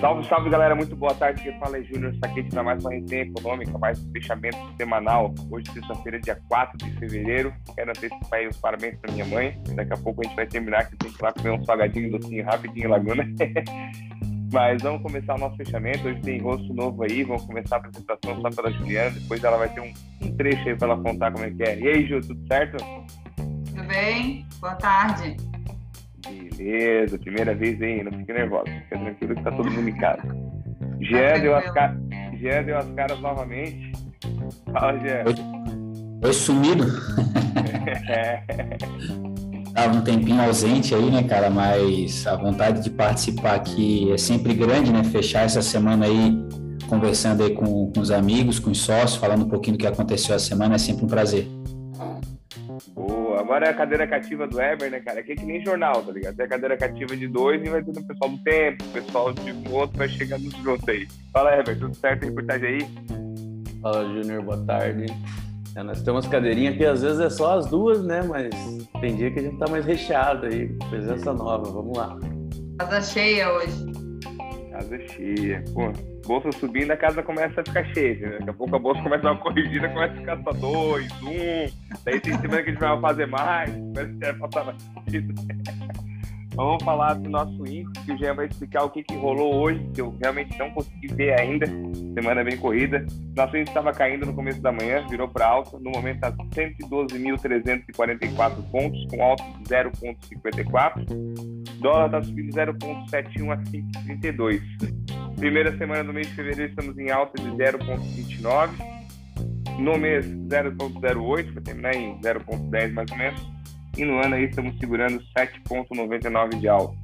Salve, salve galera, muito boa tarde. Quem fala é Júnior Saquete para mais uma resenha econômica, mais um fechamento semanal. Hoje, sexta-feira, dia 4 de fevereiro. Quero antecipar os parabéns para minha mãe. Daqui a pouco a gente vai terminar, que tem que ir lá comer um salgadinho docinho rapidinho em Laguna. Mas vamos começar o nosso fechamento. Hoje tem rosto novo aí. Vamos começar a apresentação só pela Juliana. Depois ela vai ter um, um trecho aí para ela contar como é que é. E aí, Ju, tudo certo? Tudo bem? Boa tarde. Beleza, primeira vez aí, não fique nervosa, fica tranquilo que tá todo mundo em casa. Jean, deu, as car... Jean deu as caras novamente. Fala, Jean. Oi, sumido. é. Tava um tempinho ausente aí, né, cara? Mas a vontade de participar aqui é sempre grande, né? Fechar essa semana aí conversando aí com, com os amigos, com os sócios, falando um pouquinho do que aconteceu a semana é sempre um prazer. Agora é a cadeira cativa do Eber, né, cara? Aqui é que nem jornal, tá ligado? Tem a cadeira cativa de dois e vai ter o pessoal do tempo, o pessoal de outro vai chegando junto aí. Fala, Eber, tudo certo? Reportagem aí? Fala, Júnior, boa tarde. É, nós temos cadeirinha que às vezes é só as duas, né? Mas tem dia que a gente tá mais recheado aí, presença nova, vamos lá. Casa cheia hoje. Casa cheia, pô bolsa subindo, a casa começa a ficar cheia. Né? Daqui a pouco a bolsa começa a dar uma corrigida, começa a ficar só dois, um. Daí tem semana que a gente vai fazer mais, começa a passar mais. Vamos falar do nosso índice, que o Jean vai explicar o que, que rolou hoje, que eu realmente não consegui ver ainda. Semana bem corrida. Nosso índice estava caindo no começo da manhã, virou para alta. No momento está 112.344 pontos, com alta de 0,54. Dólar está subindo 0,71 a 5,32. Primeira semana do mês de fevereiro estamos em alta de 0,29. No mês, 0,08, vai terminar em 0,10 mais ou menos. E no ano aí estamos segurando 7,99 de alta.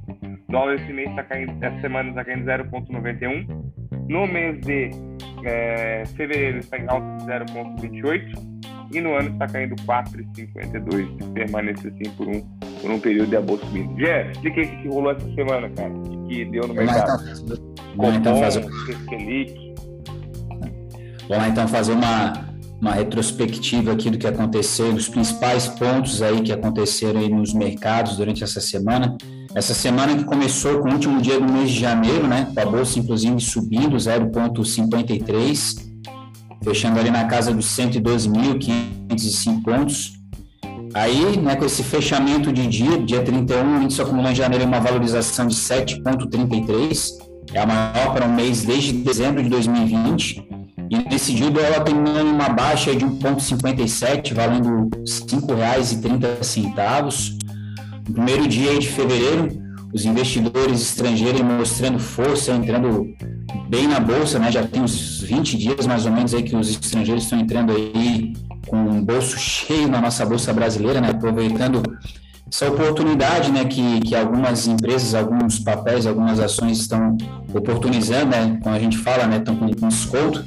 Dólar esse mês está caindo, essa semana está caindo 0,91. No mês de é, fevereiro está em alta de 0,28 e no ano está caindo 4,52 se permanecer assim por um, por um período de a bolsa subindo. Jé, explica aí o que rolou essa semana, cara, o que deu no mercado. Vamos então fazer. Vamos lá então fazer uma, uma retrospectiva aqui do que aconteceu, dos principais pontos aí que aconteceram aí nos mercados durante essa semana. Essa semana que começou com o último dia do mês de janeiro, né? Com a bolsa inclusive subindo 0,53, fechando ali na casa dos 112.505 pontos. Aí, né, com esse fechamento de dia, dia 31, o índice acumulou em janeiro uma valorização de 7,33 é a maior para um mês desde dezembro de 2020 e decidiu ela terminando uma baixa de 1,57, valendo R$ 5,30. No primeiro dia de fevereiro, os investidores estrangeiros mostrando força, entrando bem na bolsa, né? Já tem uns 20 dias mais ou menos aí que os estrangeiros estão entrando aí com um bolso cheio na nossa bolsa brasileira, né? Aproveitando essa oportunidade né, que, que algumas empresas, alguns papéis, algumas ações estão oportunizando, né, como a gente fala, né, estão com, com desconto,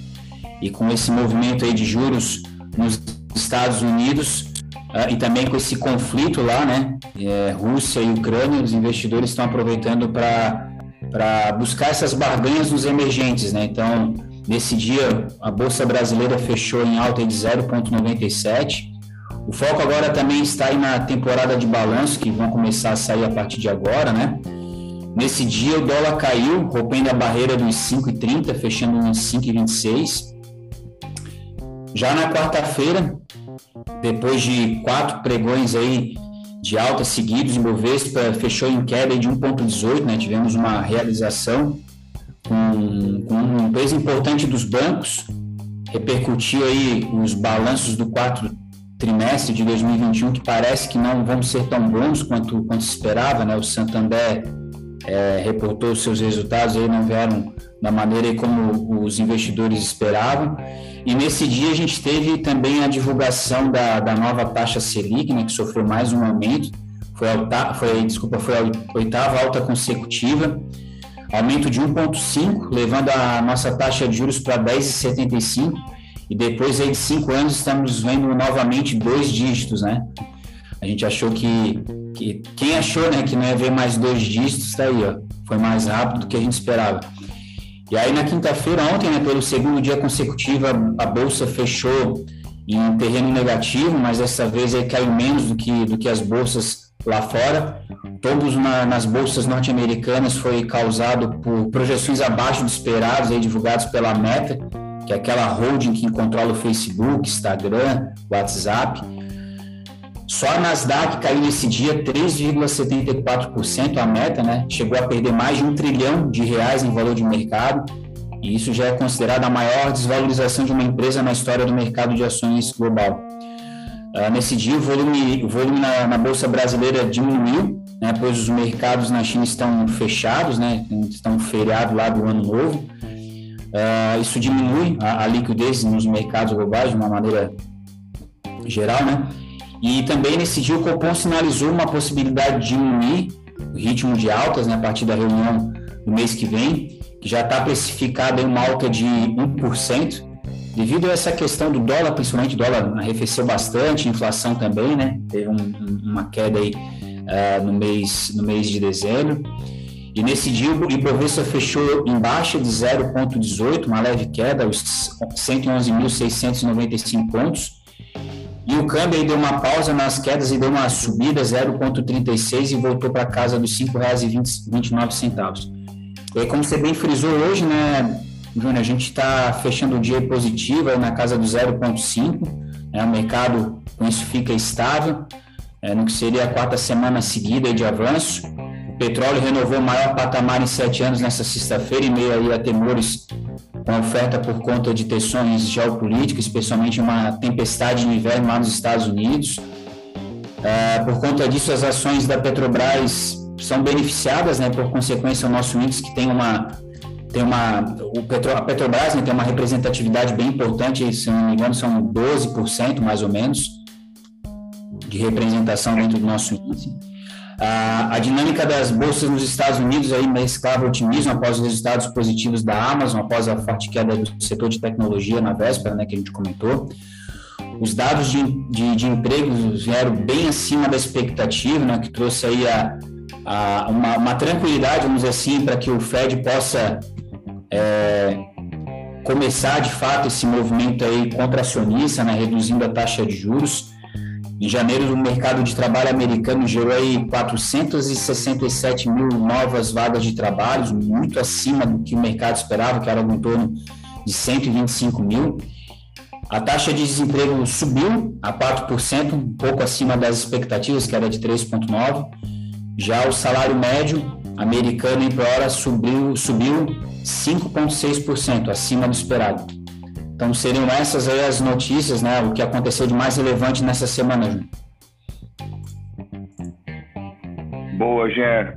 e com esse movimento aí de juros nos Estados Unidos uh, e também com esse conflito lá, né, é, Rússia e Ucrânia, os investidores estão aproveitando para buscar essas barganhas nos emergentes, né, então nesse dia a Bolsa Brasileira fechou em alta de 0,97%, o foco agora também está aí na temporada de balanço, que vão começar a sair a partir de agora, né? Nesse dia o dólar caiu, rompendo a barreira dos 5,30, fechando em 5,26. Já na quarta-feira, depois de quatro pregões aí de alta seguidos, o Bovespa fechou em queda de 1,18, né? Tivemos uma realização com, com um peso importante dos bancos, repercutiu aí os balanços do quarto trimestre de 2021 que parece que não vão ser tão bons quanto, quanto se esperava, né? O Santander é, reportou seus resultados aí não vieram da maneira como os investidores esperavam. E nesse dia a gente teve também a divulgação da, da nova taxa Selic, né, que sofreu mais um aumento. Foi, a, foi, desculpa, foi a oitava alta consecutiva, aumento de 1,5, levando a nossa taxa de juros para 10,75 e depois aí de cinco anos estamos vendo novamente dois dígitos, né? A gente achou que, que quem achou, né, que não ia ver mais dois dígitos, está aí, ó, foi mais rápido do que a gente esperava. E aí na quinta-feira ontem, né, pelo segundo dia consecutivo, a, bolsa fechou em terreno negativo, mas dessa vez aí caiu menos do que, do que as bolsas lá fora. Todos na, nas bolsas norte-americanas foi causado por projeções abaixo dos esperados, aí, divulgados pela Meta, que é aquela holding que controla o Facebook, Instagram, WhatsApp. Só a Nasdaq caiu nesse dia 3,74% a meta, né? Chegou a perder mais de um trilhão de reais em valor de mercado. E isso já é considerado a maior desvalorização de uma empresa na história do mercado de ações global. Uh, nesse dia, o volume, o volume na, na, Bolsa Brasileira diminuiu, né, pois os mercados na China estão fechados, né, estão feriado lá do Ano Novo. Uh, isso diminui a, a, liquidez nos mercados globais de uma maneira geral, né? E também nesse dia o Copom sinalizou uma possibilidade de diminuir o ritmo de altas né, a partir da reunião do mês que vem, que já está precificada em uma alta de 1%, devido a essa questão do dólar, principalmente o dólar arrefeceu bastante, inflação também, né? Teve um, uma queda aí uh, no, mês, no mês de dezembro. E nesse dia o Ibovespa fechou em baixa de 0,18, uma leve queda, os 111.695 pontos. E o câmbio aí deu uma pausa nas quedas e deu uma subida 0,36 e voltou para casa dos R$ 5,29. E aí, como você bem frisou hoje, né, Júnior, a gente está fechando o dia positivo na casa do 0,5, né, o mercado com isso fica estável, é, no que seria a quarta semana seguida de avanço. O petróleo renovou o maior patamar em sete anos nessa sexta-feira, em meio aí a temores com a oferta por conta de tensões geopolíticas, especialmente uma tempestade de inverno lá nos Estados Unidos. É, por conta disso, as ações da Petrobras são beneficiadas, né, por consequência, o nosso índice que tem uma tem uma o Petro, a Petrobras né, tem uma representatividade bem importante, se não me engano, são 12% mais ou menos de representação dentro do nosso índice. A, a dinâmica das bolsas nos Estados Unidos aí mesclava otimismo após os resultados positivos da Amazon, após a forte queda do setor de tecnologia na véspera, né, que a gente comentou. Os dados de, de, de empregos vieram bem acima da expectativa, né, que trouxe aí a, a, uma, uma tranquilidade, vamos dizer assim, para que o Fed possa é, começar de fato esse movimento aí contracionista, né, reduzindo a taxa de juros. Em janeiro, o mercado de trabalho americano gerou aí 467 mil novas vagas de trabalho, muito acima do que o mercado esperava, que era em torno de 125 mil. A taxa de desemprego subiu a 4%, um pouco acima das expectativas, que era de 3,9%. Já o salário médio americano em hora subiu, subiu 5,6%, acima do esperado. Então seriam essas aí as notícias, né? O que aconteceu de mais relevante nessa semana, Júnior. Boa, Jean.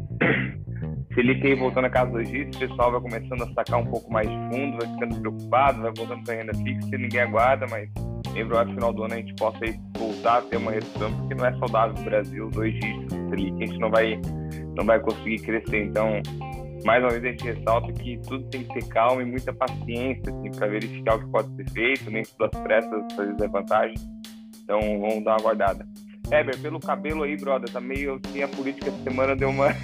Felipe aí voltando a casa do Egito, o pessoal vai começando a sacar um pouco mais de fundo, vai ficando preocupado, vai voltando para renda fixa, ninguém aguarda, mas em provável final do ano a gente possa aí voltar a ter uma redução, porque não é saudável no Brasil, dois dígitos que a gente não vai, não vai conseguir crescer. Então, mais uma vez a gente ressalta que tudo tem que ter calma e muita paciência assim, para verificar o que pode ser feito, nem tudo às pressas às vezes é vantagem. Então vamos dar uma guardada. Heber, pelo cabelo aí, brother, tá meio assim, a política essa semana deu uma.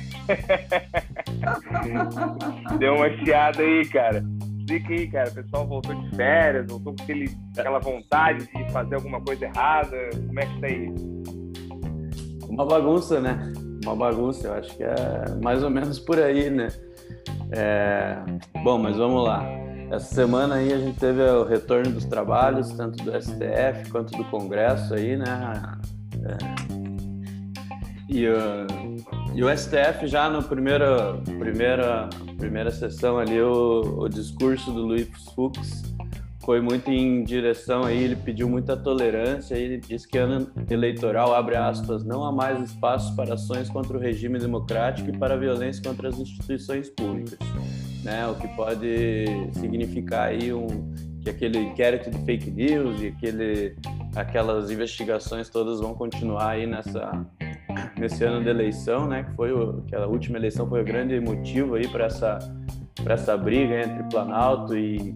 deu uma chiada aí, cara. Explica aí, cara. O pessoal voltou de férias, voltou com aquele, aquela vontade de fazer alguma coisa errada. Como é que tá aí? Uma bagunça, né? Uma bagunça, eu acho que é mais ou menos por aí, né? É... Bom, mas vamos lá. Essa semana aí a gente teve o retorno dos trabalhos, tanto do STF quanto do Congresso aí, né? É... E, uh, e, o STF já na primeira, primeira, primeira sessão ali, o, o discurso do Luiz Fux foi muito em direção aí, ele pediu muita tolerância, ele disse que ano eleitoral, abre aspas, não há mais espaço para ações contra o regime democrático e para a violência contra as instituições públicas, né? O que pode significar aí um que aquele inquérito de fake news e aquele aquelas investigações todas vão continuar aí nessa nesse ano de eleição, né? Que foi o, aquela última eleição foi o grande motivo aí para essa para essa briga entre Planalto e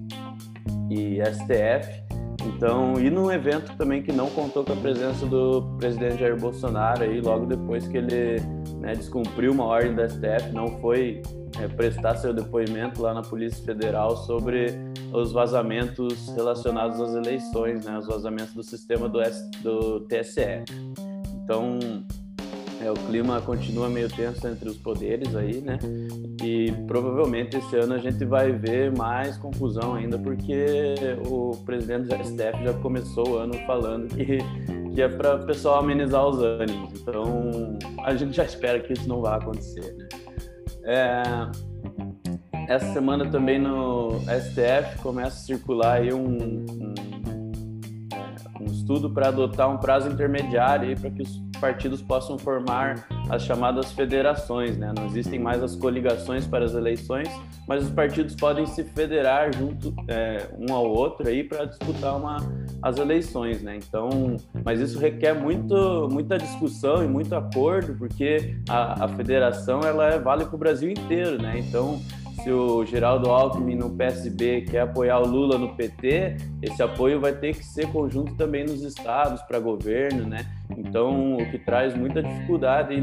e STF. Então, e num evento também que não contou com a presença do presidente Jair Bolsonaro aí, logo depois que ele né, descumpriu uma ordem da STF, não foi é, prestar seu depoimento lá na Polícia Federal sobre os vazamentos relacionados às eleições, né, os vazamentos do sistema do, S, do TSE. Então, é, o clima continua meio tenso entre os poderes aí, né? E provavelmente esse ano a gente vai ver mais confusão ainda, porque o presidente do STF já começou o ano falando que, que é para o pessoal amenizar os ânimos. Então a gente já espera que isso não vá acontecer, né? É, essa semana também no STF começa a circular aí um, um, é, um estudo para adotar um prazo intermediário para que os partidos possam formar as chamadas federações, né? Não existem mais as coligações para as eleições, mas os partidos podem se federar junto é, um ao outro aí para disputar uma, as eleições, né? Então, mas isso requer muito, muita discussão e muito acordo, porque a, a federação ela é, vale para o Brasil inteiro, né? Então se o Geraldo Alckmin no PSB quer apoiar o Lula no PT, esse apoio vai ter que ser conjunto também nos estados para governo, né? Então, o que traz muita dificuldade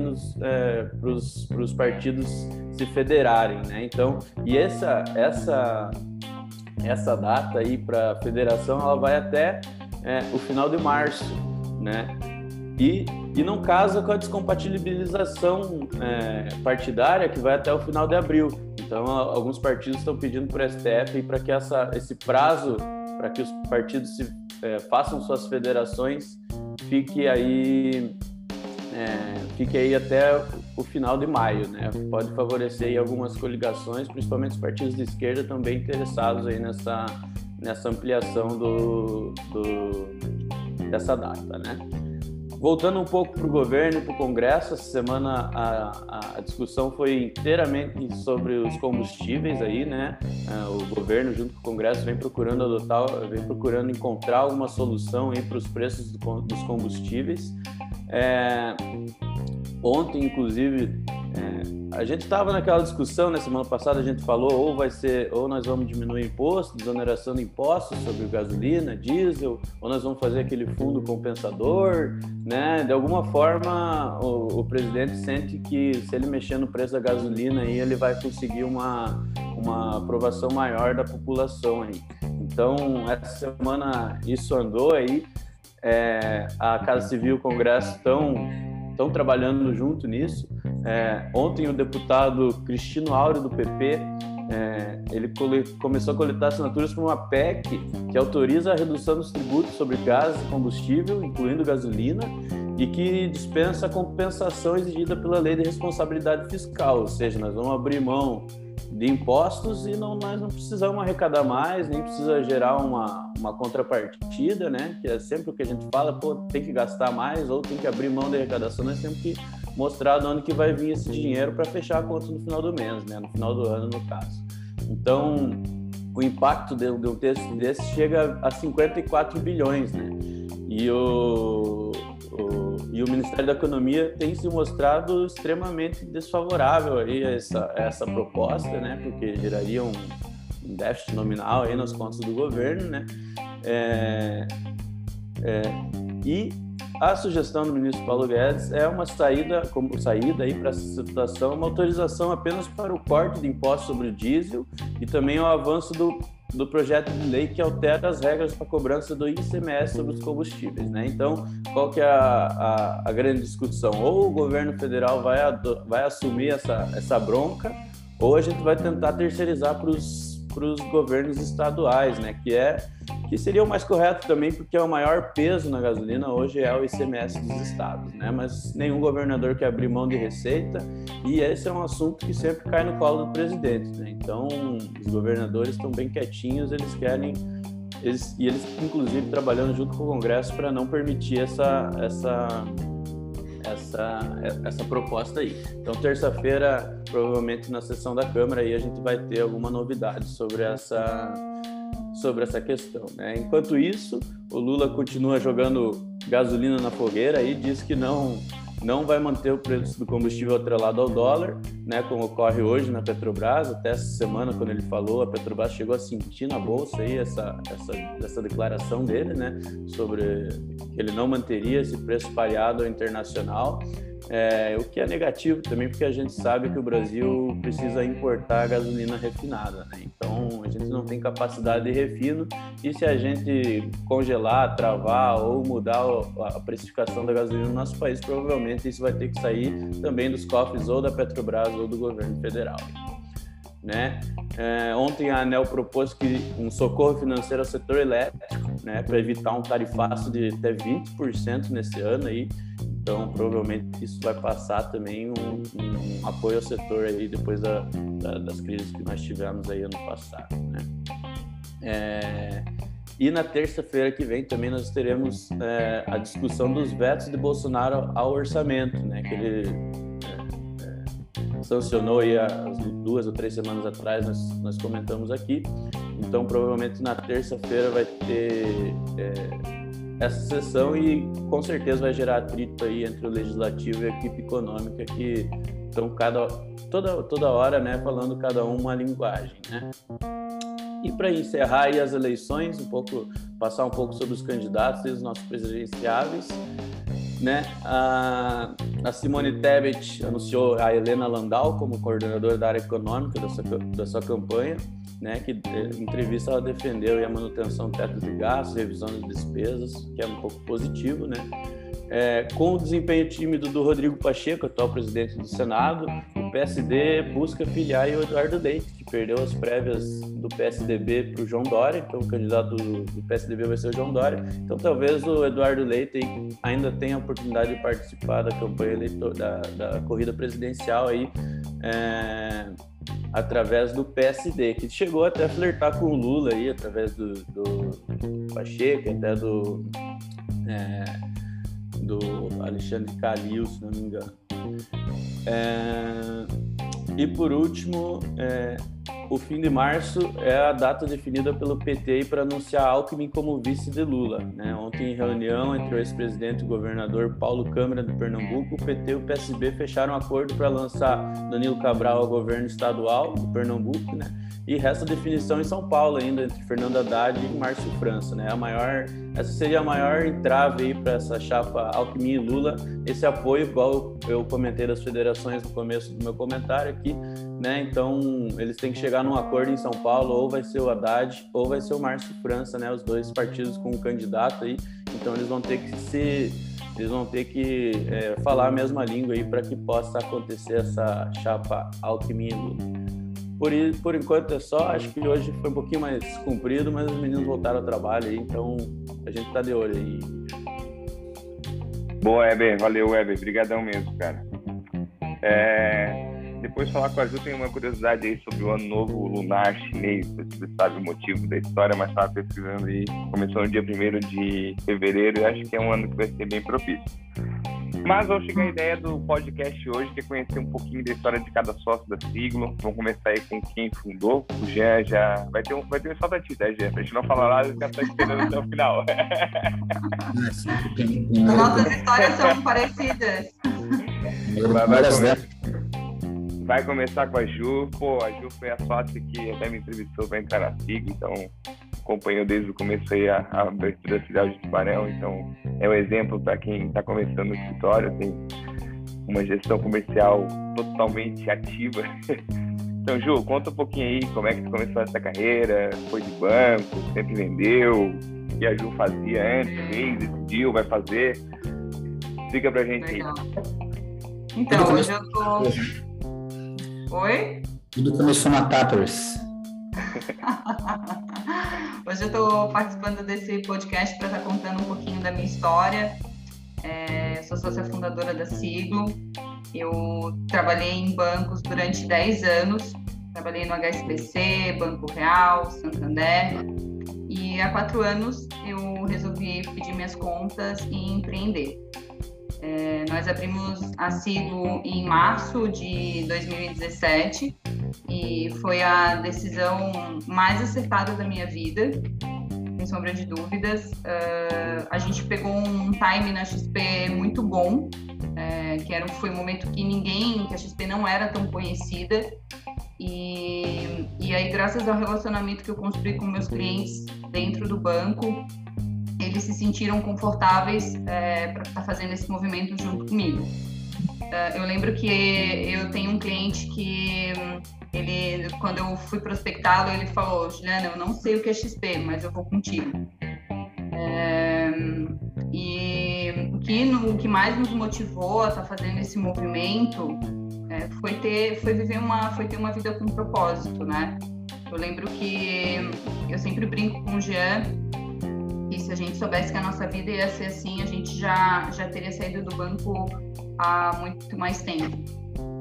é, para os partidos se federarem, né? Então, e essa essa essa data aí para a federação, ela vai até é, o final de março, né? E, e não casa com a descompatibilização é, partidária que vai até o final de abril. Então, alguns partidos estão pedindo para o STF para que essa, esse prazo para que os partidos se, é, façam suas federações fique aí é, fique aí até o final de maio, né? Pode favorecer algumas coligações, principalmente os partidos de esquerda também interessados aí nessa nessa ampliação do, do dessa data, né? Voltando um pouco para o governo e para o Congresso, essa semana a, a, discussão foi inteiramente sobre os combustíveis aí, né? É, o governo junto com o Congresso vem procurando adotar, vem procurando encontrar uma solução aí para os preços do, dos combustíveis. É, ontem, inclusive, é, a gente estava naquela discussão, na semana passada a gente falou ou vai ser, ou nós vamos diminuir imposto, desoneração de impostos sobre gasolina, diesel, ou nós vamos fazer aquele fundo compensador, né? De alguma forma o, o presidente sente que se ele mexer no preço da gasolina aí ele vai conseguir uma, uma aprovação maior da população aí. Então essa semana isso andou aí, é, a Casa Civil e o Congresso estão estão trabalhando junto nisso. É, ontem o deputado Cristino Áureo do PP é, ele começou a coletar assinaturas para uma PEC que autoriza a redução dos tributos sobre gás e combustível, incluindo gasolina, e que dispensa a compensação exigida pela lei de responsabilidade fiscal, ou seja, nós vamos abrir mão de impostos e não, nós não precisamos arrecadar mais, nem precisa gerar uma, uma contrapartida, né? Que é sempre o que a gente fala, pô, tem que gastar mais ou tem que abrir mão da arrecadação, nós temos que mostrar de onde que vai vir esse dinheiro para fechar a conta no final do mês, né? No final do ano, no caso. Então, o impacto de, de um texto desse chega a 54 bilhões, né? E o, o, e o Ministério da Economia tem se mostrado extremamente desfavorável aí a essa, a essa proposta, né? Porque geraria um déficit nominal aí nas contas do governo, né? É, é, e a sugestão do ministro Paulo Guedes é uma saída, como saída aí para essa situação, uma autorização apenas para o corte de impostos sobre o diesel e também o avanço do, do projeto de lei que altera as regras para cobrança do ICMS sobre os combustíveis, né? Então, qual que é a, a, a grande discussão? Ou o governo federal vai, vai assumir essa, essa bronca, ou a gente vai tentar terceirizar para os para os governos estaduais, né? Que é que seria o mais correto também, porque é o maior peso na gasolina hoje é o ICMS dos estados, né? Mas nenhum governador quer abrir mão de receita e esse é um assunto que sempre cai no colo do presidente, né? Então os governadores estão bem quietinhos, eles querem eles, e eles inclusive trabalhando junto com o Congresso para não permitir essa essa essa, essa proposta aí. Então, terça-feira, provavelmente na sessão da Câmara, aí a gente vai ter alguma novidade sobre essa, sobre essa questão. Né? Enquanto isso, o Lula continua jogando gasolina na fogueira e diz que não não vai manter o preço do combustível atrelado ao dólar, né, como ocorre hoje na Petrobras. Até essa semana, quando ele falou, a Petrobras chegou a sentir na bolsa aí essa, essa, essa declaração dele, né, sobre que ele não manteria esse preço pareado ao internacional. É, o que é negativo também, porque a gente sabe que o Brasil precisa importar gasolina refinada. Né? Então, a gente não tem capacidade de refino e se a gente congelar, travar ou mudar a precificação da gasolina no nosso país, provavelmente isso vai ter que sair também dos cofres ou da Petrobras ou do governo federal. Né? É, ontem a ANEL propôs que um socorro financeiro ao setor elétrico, né, para evitar um tarifaço de até 20% nesse ano aí, então, provavelmente isso vai passar também um, um apoio ao setor aí depois da, da, das crises que nós tivemos aí ano passado, né? É, e na terça-feira que vem também nós teremos é, a discussão dos vetos de Bolsonaro ao orçamento, né? Que ele é, é sancionou aí há duas ou três semanas atrás, nós, nós comentamos aqui. Então, provavelmente na terça-feira vai ter é, essa sessão e com certeza vai gerar atrito aí entre o legislativo e a equipe econômica que estão cada toda toda hora, né, falando cada um uma linguagem, né? E para encerrar aí as eleições, um pouco passar um pouco sobre os candidatos e os nossos presidenciáveis, né? A, a Simone Tebet anunciou a Helena Landau como coordenadora da área econômica da sua, da sua campanha né, que eh, em entrevista ela defendeu a manutenção do teto de gastos, revisão de despesas, que é um pouco positivo, né? É, com o desempenho tímido do Rodrigo Pacheco, atual presidente do Senado, o PSD busca filiar o Eduardo Leite, que perdeu as prévias do PSDB para o João Dória, então o candidato do, PSDB vai ser o João Dória. Então talvez o Eduardo Leite ainda tenha a oportunidade de participar da campanha eleitor, da, da corrida presidencial aí. É, através do PSD, que chegou até a flertar com o Lula aí, através do, do Pacheco, até do, é, do Alexandre Calil, se não me engano. É, e por último, é, o fim de março é a data definida pelo PT para anunciar Alckmin como vice de Lula. Né? Ontem, em reunião entre o ex-presidente e o governador Paulo Câmara de Pernambuco, o PT e o PSB fecharam um acordo para lançar Danilo Cabral ao governo estadual de Pernambuco, né? E resta definição em São Paulo ainda entre Fernando Haddad e Márcio França, né? A maior, essa seria a maior entrave aí para essa chapa Alckmin e Lula. Esse apoio, igual eu comentei das federações no começo do meu comentário aqui, né? Então eles têm que chegar num acordo em São Paulo, ou vai ser o Haddad ou vai ser o Márcio França, né? Os dois partidos com um candidato aí. Então eles vão ter que se eles vão ter que é, falar a mesma língua aí para que possa acontecer essa chapa Alckmin e Lula. Por, por enquanto é só, acho que hoje foi um pouquinho mais comprido, mas os meninos voltaram ao trabalho aí, então a gente tá de olho aí. Boa, Weber, valeu, Weber, obrigadão mesmo, cara. É, depois de falar com a Ju, tem uma curiosidade aí sobre o ano novo lunar chinês, você sabe o motivo da história, mas estava pesquisando aí, começou no dia 1 de fevereiro e acho que é um ano que vai ser bem propício. Mas vamos chegar à ideia do podcast hoje, que é conhecer um pouquinho da história de cada sócio da Siglo. Vamos começar aí com quem fundou. O Jean já. Vai ter um, vai ter um só da ti, né, Jean? Pra gente não falar lá, já tá esperando até o final. Nossas histórias são parecidas. Vai, vai, começar, vai começar com a Ju. Pô, a Ju foi a sócia que até me entrevistou para entrar na Siglo, então acompanhou desde o começo aí a, a abertura da cidade de Tubarão, então é um exemplo para quem está começando no escritório, tem uma gestão comercial totalmente ativa. Então, Ju, conta um pouquinho aí como é que você começou essa carreira, foi de banco, sempre vendeu, o que a Ju fazia antes, fez, decidiu, vai fazer. Explica pra gente Legal. aí. Então, hoje eu tô... Oi? Tudo começou na Tappers. Hoje eu estou participando desse podcast para estar tá contando um pouquinho da minha história. É, sou sócia fundadora da Siglo. Eu trabalhei em bancos durante 10 anos. Trabalhei no HSBC, Banco Real, Santander. E há quatro anos eu resolvi pedir minhas contas e empreender. É, nós abrimos a Siglo em março de 2017 e foi a decisão mais acertada da minha vida, sem sombra de dúvidas. Uh, a gente pegou um time na XP muito bom, é, que era, foi um momento que ninguém, que a XP não era tão conhecida. E, e aí, graças ao relacionamento que eu construí com meus clientes dentro do banco, eles se sentiram confortáveis é, para estar tá fazendo esse movimento junto comigo. Uh, eu lembro que eu tenho um cliente que ele, quando eu fui prospectá-lo, ele falou: Juliana, eu não sei o que é XP, mas eu vou contigo. É, e o que, no, o que mais nos motivou a estar tá fazendo esse movimento é, foi ter, foi viver uma, foi ter uma vida com propósito, né? Eu lembro que eu sempre brinco com o Jean se a gente soubesse que a nossa vida ia ser assim, a gente já já teria saído do banco há muito mais tempo.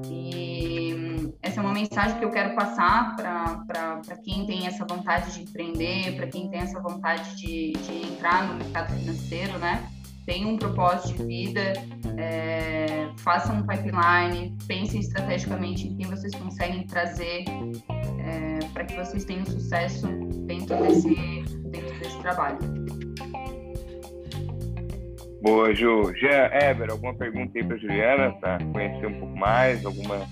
E essa é uma mensagem que eu quero passar para quem tem essa vontade de empreender, para quem tem essa vontade de, de entrar no mercado financeiro, né? Tem um propósito de vida, é, façam um pipeline, pensem estrategicamente em quem vocês conseguem trazer é, para que vocês tenham sucesso dentro desse, dentro desse trabalho. Boa, Ju. Jean, Ever, alguma pergunta aí para Juliana, para conhecer um pouco mais? Alguma,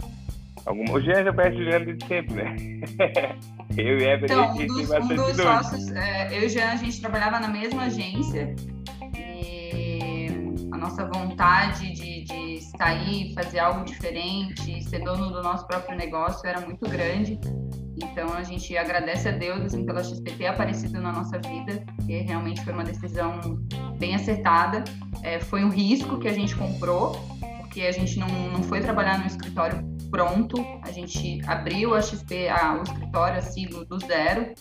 alguma... O Jean já conhece a Juliana desde sempre, né? eu e Ever, então, um dos, um dos sócios, é, eu e Jean, a gente trabalhava na mesma agência e a nossa vontade de, de sair, fazer algo diferente, ser dono do nosso próprio negócio era muito grande. Então a gente agradece a Deus assim, pela XP ter aparecido na nossa vida, que realmente foi uma decisão bem acertada. É, foi um risco que a gente comprou, porque a gente não, não foi trabalhar no escritório pronto, a gente abriu a XP, a, o escritório assim do zero,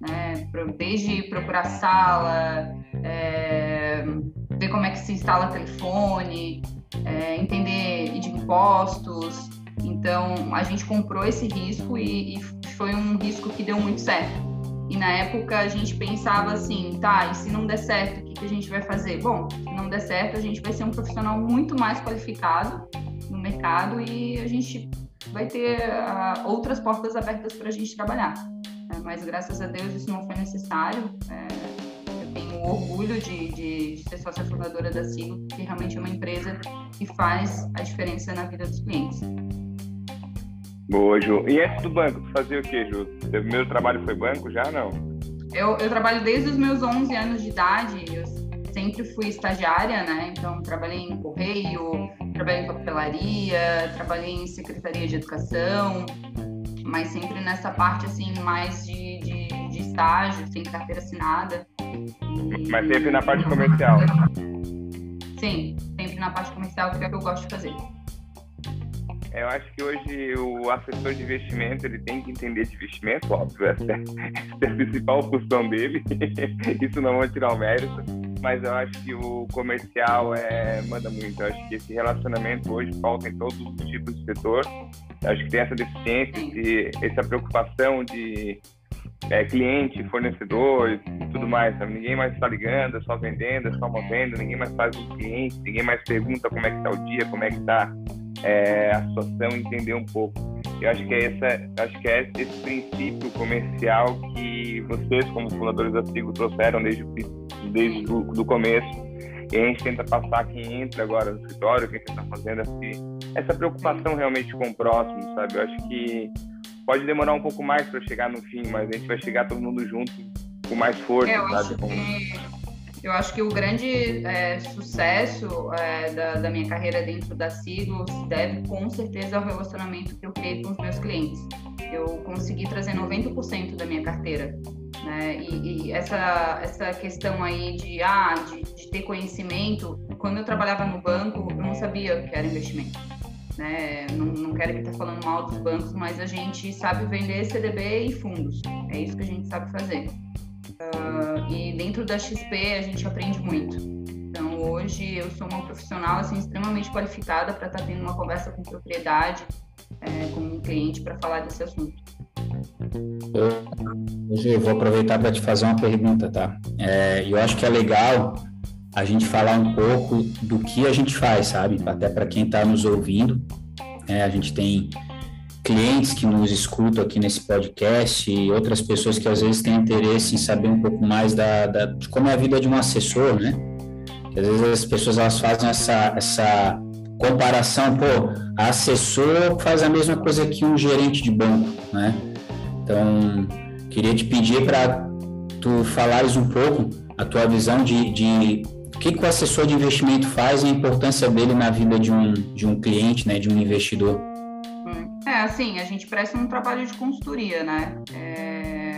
né, desde procurar sala, é, ver como é que se instala telefone, é, entender de impostos. Então a gente comprou esse risco e, e foi um risco que deu muito certo. E na época a gente pensava assim, tá, e se não der certo, o que, que a gente vai fazer? Bom, se não der certo, a gente vai ser um profissional muito mais qualificado no mercado e a gente vai ter uh, outras portas abertas para a gente trabalhar. É, mas graças a Deus isso não foi necessário. É, eu tenho orgulho de, de, de ser sócia fundadora da Sigo, que realmente é uma empresa que faz a diferença na vida dos clientes. Boa, Ju. E antes do banco, tu fazia o quê, Ju? Seu primeiro trabalho foi banco já, não? Eu, eu trabalho desde os meus 11 anos de idade. Eu sempre fui estagiária, né? Então, trabalhei em correio, trabalhei em papelaria, trabalhei em secretaria de educação, mas sempre nessa parte, assim, mais de, de, de estágio, sem carteira assinada. E... Mas sempre na parte comercial? Sim, sempre na parte comercial, que é o que eu gosto de fazer. Eu acho que hoje o assessor de investimento ele tem que entender de investimento, óbvio, essa é, é a principal função dele. Isso não vou tirar o mérito, mas eu acho que o comercial é, manda muito. Eu acho que esse relacionamento hoje falta em todos os tipos de setor. Eu acho que tem essa deficiência, de, essa preocupação de é, cliente, fornecedor e tudo mais. Sabe? Ninguém mais está ligando, é só vendendo, é só movendo, ninguém mais faz os clientes, ninguém mais pergunta como é que está o dia, como é que está é, a situação, entender um pouco. Eu acho que é essa, acho que é esse princípio comercial que vocês, como fundadores da Sigo, trouxeram desde, desde o do começo. E a gente tenta passar quem entra agora no escritório, quem está fazendo assim, essa preocupação realmente com o próximo, sabe? Eu acho que pode demorar um pouco mais para chegar no fim, mas a gente vai chegar todo mundo junto com mais força, é, sabe? Com... Eu acho que o grande é, sucesso é, da, da, minha carreira dentro da Siglo deve com certeza ao relacionamento que eu criei com os meus clientes. Eu consegui trazer 90% da minha carteira. Né? E, e, essa, essa questão aí de, ah, de, de ter conhecimento, quando eu trabalhava no banco, eu não sabia o que era investimento. Né? Não, não quero que tá falando mal dos bancos, mas a gente sabe vender CDB e fundos. É isso que a gente sabe fazer. Uh, e dentro da XP a gente aprende muito. Então hoje eu sou uma profissional assim extremamente qualificada para estar tá tendo uma conversa com propriedade é, com um cliente para falar desse assunto. Hoje eu vou aproveitar para te fazer uma pergunta, tá? É, eu acho que é legal a gente falar um pouco do que a gente faz, sabe? Até para quem está nos ouvindo. É, a gente tem clientes que nos escutam aqui nesse podcast e outras pessoas que às vezes têm interesse em saber um pouco mais da, da de como é a vida de um assessor, né? Às vezes as pessoas elas fazem essa, essa comparação, pô, assessor faz a mesma coisa que um gerente de banco, né? Então, queria te pedir para tu falares um pouco a tua visão de, de o que, que o assessor de investimento faz e a importância dele na vida de um, de um cliente, né, de um investidor. É, assim, a gente presta um trabalho de consultoria, né? É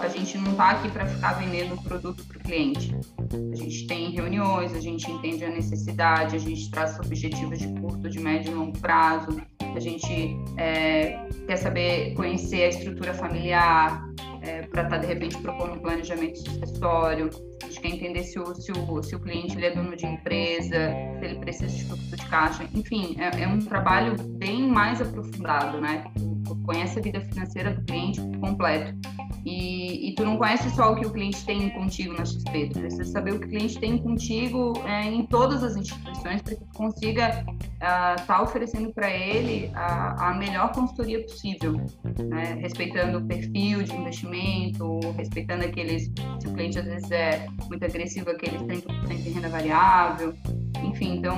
a gente não está aqui para ficar vendendo o produto para o cliente. A gente tem reuniões, a gente entende a necessidade, a gente traça objetivos de curto, de médio e longo prazo, a gente é, quer saber, conhecer a estrutura familiar é, para estar, tá, de repente, propondo um planejamento sucessório. A gente quer entender se o, se o, se o cliente ele é dono de empresa, se ele precisa de fluxo de caixa. Enfim, é, é um trabalho bem mais aprofundado, né? Conhece a vida financeira do cliente completo. E, e, tu não conhece só o que o cliente tem contigo na XP, tu precisa saber o que o cliente tem contigo é, em todas as instituições para que tu consiga estar uh, tá oferecendo para ele a, a, melhor consultoria possível, né? respeitando o perfil de investimento, respeitando aqueles, se o cliente às vezes é muito agressivo, aqueles 30% em renda variável, enfim, então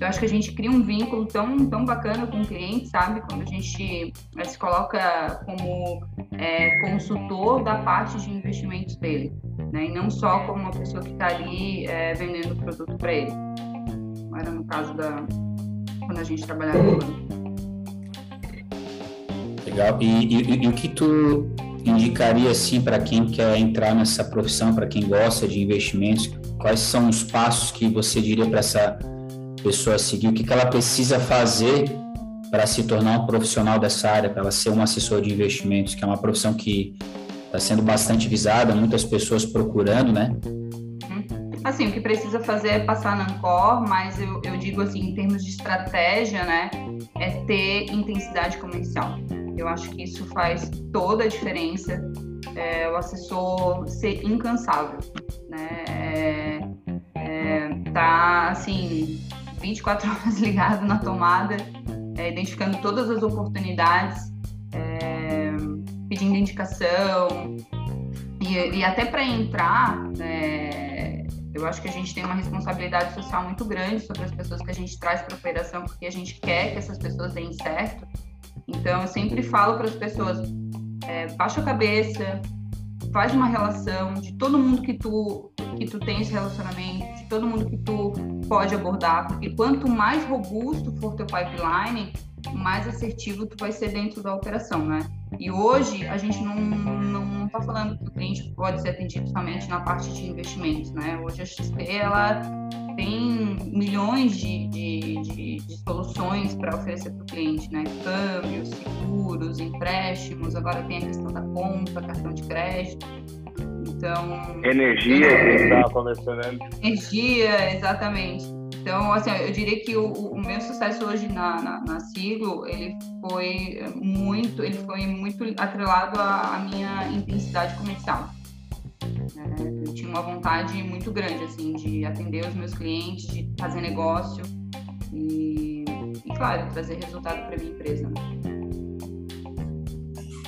eu acho que a gente cria um vínculo tão, tão bacana com o cliente, sabe? Quando a gente eh, se coloca como é, consultor da parte de investimentos dele, né? E não só como uma pessoa que está ali é, vendendo o produto para ele. Era no caso da quando a gente trabalhava no banco. Legal. E, e, e, o que tu indicaria assim para quem quer entrar nessa profissão, para quem gosta de investimentos? Quais são os passos que você diria para essa pessoa seguir? O que, que ela precisa fazer para se tornar um profissional dessa área, para ela ser um assessor de investimentos, que é uma profissão que está sendo bastante visada, muitas pessoas procurando, né? Assim, o que precisa fazer é passar na Ancor, mas eu, eu digo assim, em termos de estratégia, né, é ter intensidade comercial. Eu acho que isso faz toda a diferença. É, o assessor ser incansável, né? 24 horas ligado na tomada, é, identificando todas as oportunidades, é, pedindo indicação. E, e até para entrar, é, eu acho que a gente tem uma responsabilidade social muito grande sobre as pessoas que a gente traz para a operação, porque a gente quer que essas pessoas deem certo. Então, eu sempre falo para as pessoas: é, baixa a cabeça, faz uma relação de todo mundo que tu que tu esse relacionamento, de todo mundo que tu pode abordar, porque quanto mais robusto for teu pipeline, mais assertivo tu vai ser dentro da operação, né? E hoje a gente não não está falando que o cliente pode ser atendido somente na parte de investimentos, né? Hoje a XP ela tem milhões de, de, de, de soluções para oferecer para o cliente, né? Câmbios, seguros, empréstimos, agora tem a questão da compra, cartão de crédito. Então. Energia, que gente estava conversando. Energia, exatamente. Então, assim, eu diria que o, o meu sucesso hoje na, na, na Siglo, ele foi muito, ele foi muito atrelado à, à minha intensidade comercial. É, eu tinha uma vontade muito grande, assim, de atender os meus clientes, de fazer negócio e, e claro, trazer resultado para minha empresa. Né?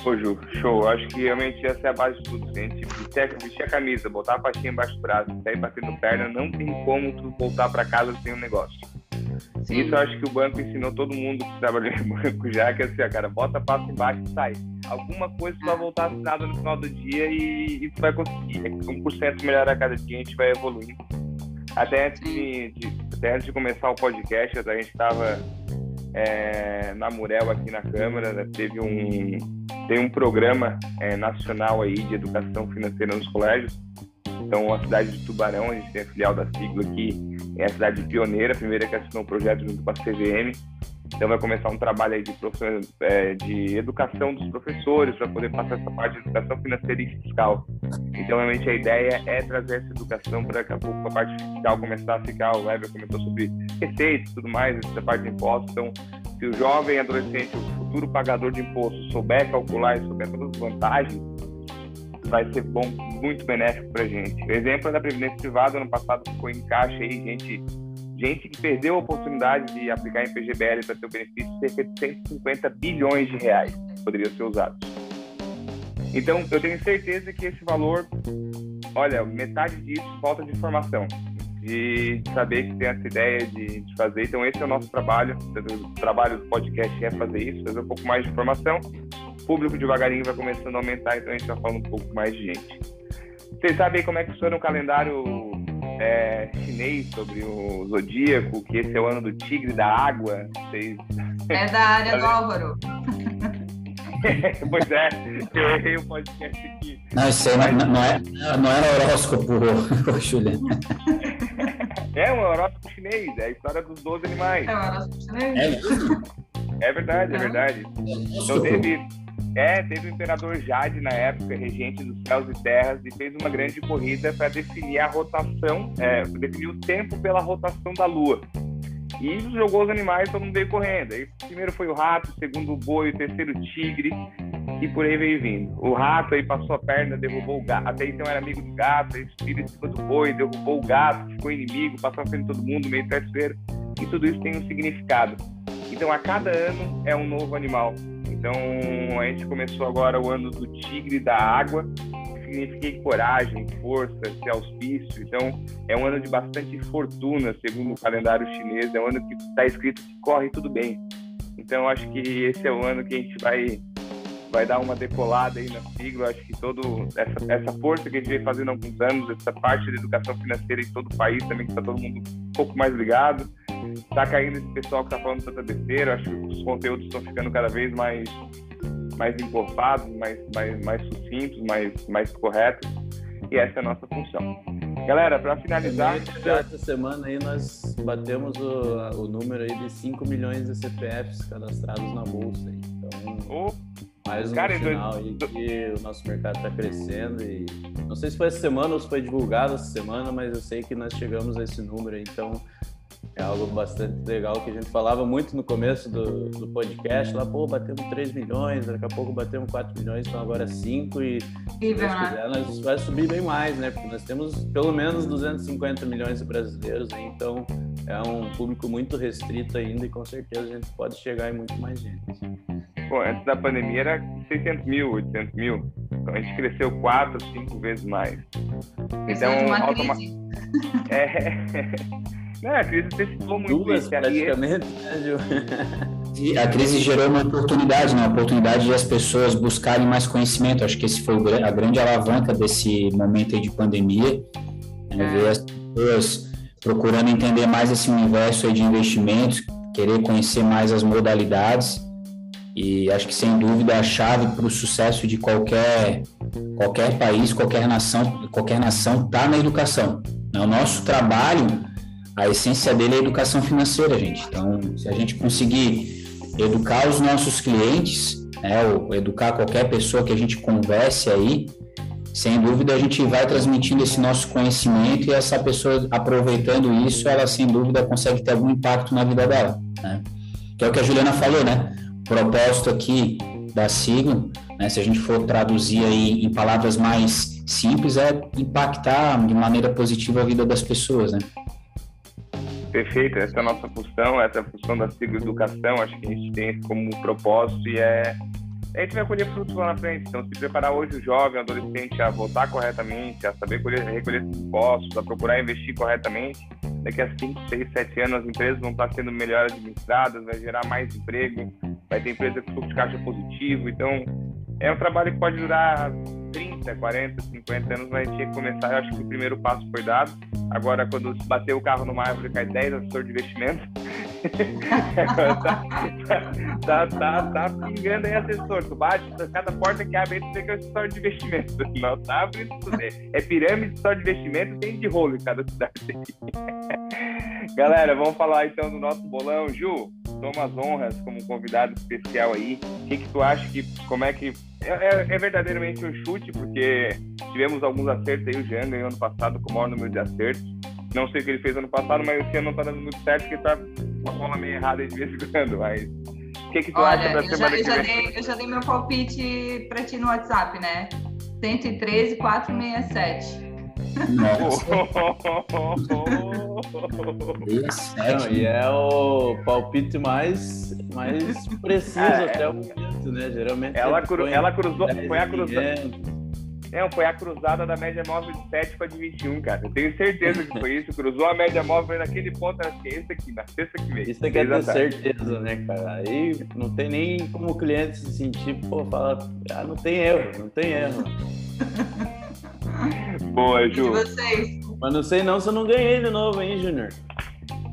Pô, Ju, show. Acho que realmente essa é a base de tudo. A gente vestir, vestir a camisa, botar a pastinha embaixo do braço, sair batendo perna, não tem como tu voltar para casa sem um negócio. Sim. Isso eu acho que o banco ensinou todo mundo que trabalha em banco já, que é assim, cara, bota a pasta embaixo e sai. Alguma coisa tu vai voltar assinada no final do dia e, e tu vai conseguir. 1% melhor a cada dia, a gente vai evoluindo. Até antes de, de, até antes de começar o podcast, a gente estava é, na Murel aqui na Câmara, né, teve um, tem um programa é, nacional aí de educação financeira nos colégios. Então, a cidade de Tubarão, a gente tem a filial da sigla aqui, é a cidade pioneira, a primeira que assinou o projeto junto com a CVM. Então, vai começar um trabalho aí de, é, de educação dos professores para poder passar essa parte de educação financeira e fiscal. Então, realmente, a ideia é trazer essa educação para daqui a pouco a parte fiscal começar a ficar. O Weber comentou sobre receitas e tudo mais, essa parte de impostos. Então, se o jovem adolescente, o futuro pagador de impostos, souber calcular e souber todas as vantagens, vai ser bom, muito benéfico para a gente. O exemplo é da Previdência Privada, ano passado ficou em caixa aí, gente, gente que perdeu a oportunidade de aplicar em PGBL para ter o benefício, cerca de 150 bilhões de reais poderiam ser usados. Então, eu tenho certeza que esse valor, olha, metade disso falta de informação. de saber que tem essa ideia de, de, fazer. Então, esse é o nosso trabalho. O trabalho do podcast é fazer isso, fazer um pouco mais de informação. O público devagarinho vai começando a aumentar, então a gente vai falando um pouco mais de gente. Vocês sabem como é que funciona o calendário é, chinês sobre o zodíaco, que esse é o ano do tigre da água? Vocês... É da área do Álvaro. pois é, eu errei o podcast aqui. Não, isso aí Mas... não, não, é, não era horóscopo, Juliano. É um horóscopo chinês, é a história dos 12 animais. É um horóscopo chinês? É, é verdade, é verdade. Então teve, é, teve o imperador Jade na época, regente dos céus e terras, e fez uma grande corrida para definir a rotação, é, definir o tempo pela rotação da lua. E jogou os animais, todo mundo veio correndo. Aí, primeiro foi o rato, segundo o boi, o terceiro o tigre, e por aí veio vindo. O rato aí passou a perna, derrubou o gato. Até então era amigo do gato, aí subiu em cima do boi, derrubou o gato, ficou inimigo, passou a frente todo mundo, meio traiçoeiro. E tudo isso tem um significado. Então, a cada ano é um novo animal. Então, a gente começou agora o ano do tigre da água, significa coragem, força, ser auspício. Então, é um ano de bastante fortuna, segundo o calendário chinês. É um ano que está escrito que corre tudo bem. Então, acho que esse é o ano que a gente vai vai dar uma decolada aí na sigla. Acho que todo essa, essa força que a gente vem fazendo há alguns anos, essa parte da educação financeira em todo o país também, que está todo mundo um pouco mais ligado. Está caindo esse pessoal que está falando tanta besteira. Acho que os conteúdos estão ficando cada vez mais mais encorpados, mais, mais, mais sucintos, mais, mais corretos. E essa é a nossa função. Galera, para finalizar. Essa semana aí nós batemos o, o número aí de 5 milhões de CPFs cadastrados na bolsa. Então, oh, mais um cara, sinal aí que o nosso mercado está crescendo. E não sei se foi essa semana ou se foi divulgado essa semana, mas eu sei que nós chegamos a esse número aí. Então, é algo bastante legal que a gente falava muito no começo do, do podcast, lá, pô, batemos 3 milhões, daqui a pouco batemos 4 milhões, então agora 5 e se Deus quiser, nós vai subir bem mais, né? Porque nós temos pelo menos 250 milhões de brasileiros, né? então é um público muito restrito ainda e com certeza a gente pode chegar em muito mais gente. Pô, antes da pandemia era 600 mil, 800 mil, então a gente cresceu 4, 5 vezes mais. Então, automa... é... É, a crise antecipou muito Duas, isso. praticamente, né? A crise gerou uma oportunidade, né? uma oportunidade de as pessoas buscarem mais conhecimento. Acho que esse foi a grande alavanca desse momento aí de pandemia. Né? Ver as pessoas procurando entender mais esse universo aí de investimentos, querer conhecer mais as modalidades. E acho que, sem dúvida, a chave para o sucesso de qualquer, qualquer país, qualquer nação, qualquer nação está na educação. Né? O nosso trabalho a essência dele é a educação financeira, gente. Então, se a gente conseguir educar os nossos clientes, né, ou educar qualquer pessoa que a gente converse aí, sem dúvida a gente vai transmitindo esse nosso conhecimento e essa pessoa aproveitando isso, ela sem dúvida consegue ter algum impacto na vida dela, né? Que é o que a Juliana falou, né? O propósito aqui da sigla, né, se a gente for traduzir aí em palavras mais simples, é impactar de maneira positiva a vida das pessoas, né? Perfeito, essa é a nossa função, essa é a função da sigla educação, acho que a gente tem como propósito e é a gente vai colher frutos lá na frente. Então, se preparar hoje o jovem, o adolescente a votar corretamente, a saber colher, recolher seus impostos, a procurar investir corretamente, daqui a 5, 6, 7 anos as empresas vão estar sendo melhor administradas, vai gerar mais emprego, vai ter empresa com fluxo de caixa positivo. Então, é um trabalho que pode durar 30, 40, 50 anos, mas tinha que começar. Eu acho que o primeiro passo foi dado. Agora, quando bater o carro numa árvore, cai 10 assessor de investimento. tá, tá, tá, tá pingando aí assessor. Tu bate, cada porta que abre, tu vê que é assessor de investimento. Não tá abrindo tudo. É pirâmide, assessor de investimento, tem de rolo em cada cidade. Galera, vamos falar então do nosso bolão. Ju, toma as honras como convidado especial aí. O que, que tu acha que, como é que é, é, é, verdadeiramente um chute, porque tivemos alguns acertos aí. O Jean ganhou ano passado com o maior número de acertos. Não sei o que ele fez ano passado, mas esse ano não tá dando muito certo, porque tá uma bola meio errada de vez em quando. Mas o que, que tu Olha, acha da semana já, que vem? Dei, eu já dei meu palpite pra ti no WhatsApp, né? 113, 467. Não, e é o palpite mais, mais preciso é, até o momento, né? Geralmente ela, cru, ela cruzou, foi a cruzada. Não, foi a cruzada da média móvel de 7 para de 21, cara. Eu tenho certeza que foi isso. Cruzou a média móvel naquele ponto, acho que é esse aqui, na sexta que veio. Isso é que é ter certeza, né, cara? Aí não tem nem como o cliente se sentir, pô, fala, ah, não tem erro, não tem erro. Boa, Ju. E vocês? Mas não sei não se eu não ganhei de novo, hein, Júnior?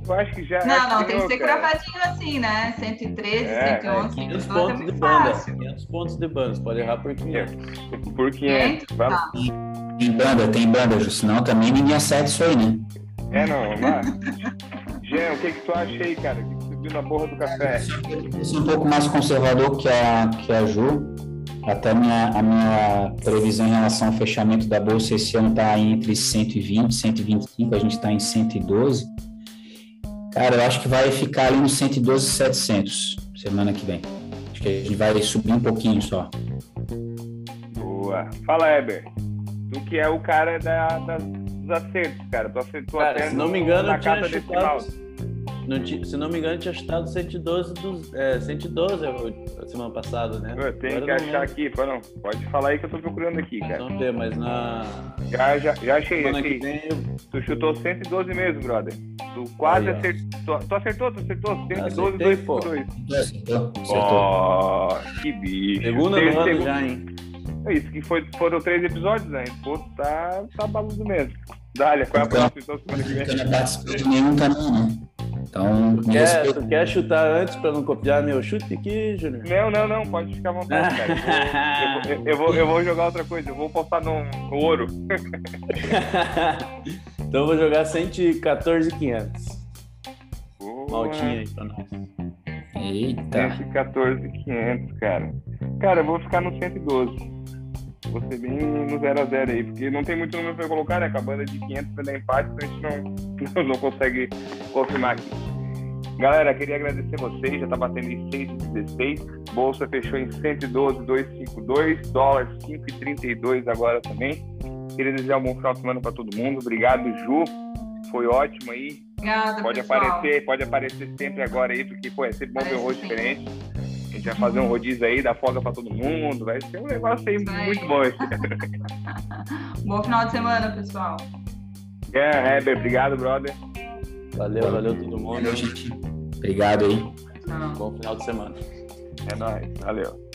Eu acho que já. Não, não, tem que ser cravadinho assim, né? 113, é, 111, 500 é pontos é de banda. Fácil. 500 pontos de banda, você pode errar por 500. Por 500, vale. Tá. Tem banda, tem banda, Ju, senão também ninguém acerta isso aí, né? É, não, mas... Jean, o que que tu acha aí, cara? O que tu viu na borra do café? Eu sou um pouco mais conservador que a, que a Ju. Até minha, a minha previsão em relação ao fechamento da bolsa esse ano está entre 120 e 125, a gente está em 112. Cara, eu acho que vai ficar ali nos 112,700 semana que vem. Acho que a gente vai subir um pouquinho só. Boa. Fala, Heber. Tu que é o cara da, da dos acertos, cara. Tu acertou cara, até se não me engano, na carta decimal. Não, se não me engano, tinha chutado 112 dos. É, 112 a semana passada, né? Eu tenho Agora que achar aqui. Não, pode falar aí que eu tô procurando aqui, cara. Vamos ver, mas na. Já, já, já achei, achei. Eu... Tu chutou 112 mesmo, brother. Tu quase aí, acertou. Tu acertou, tu acertou? 112, 2 por 2. Acertou. Ó, oh, que bicho. Segunda no ano já, hein? É isso, que foi, foram três episódios, né? Pô, tá, tá baludo mesmo. Dália, qual é a então, próxima então semana que vem? Não participa nenhum também, né? Então, tu quer, tu quer chutar antes para não copiar meu chute aqui, Júnior? Não, não, não, pode ficar à vontade, cara. Eu vou, eu, vou, eu vou, jogar outra coisa, eu vou postar no, no ouro. então eu vou jogar 114,500. Maltinha aí pra nós. Eita. 114,500, cara. Cara, eu vou ficar no 112 ser bem no 0x0 aí, porque não tem muito número para colocar, né? Com a banda de 500 para dar empate, então a gente não, não consegue confirmar aqui. Galera, queria agradecer vocês, já tá batendo em 6,16. Bolsa fechou em 112,252, dólar 5,32 agora também. Queria desejar um bom final de semana para todo mundo. Obrigado, Ju. Foi ótimo aí. Obrigada, pode pessoal. aparecer, pode aparecer sempre agora aí, porque pô, é sempre bom ver um rosto diferente gente vai fazer um rodízio aí, dar folga pra todo mundo. Vai ser um negócio aí muito bom. bom final de semana, pessoal. É, Heber, obrigado, brother. Valeu, valeu todo mundo. Valeu, gente. Obrigado aí. Bom final de semana. É nóis, valeu.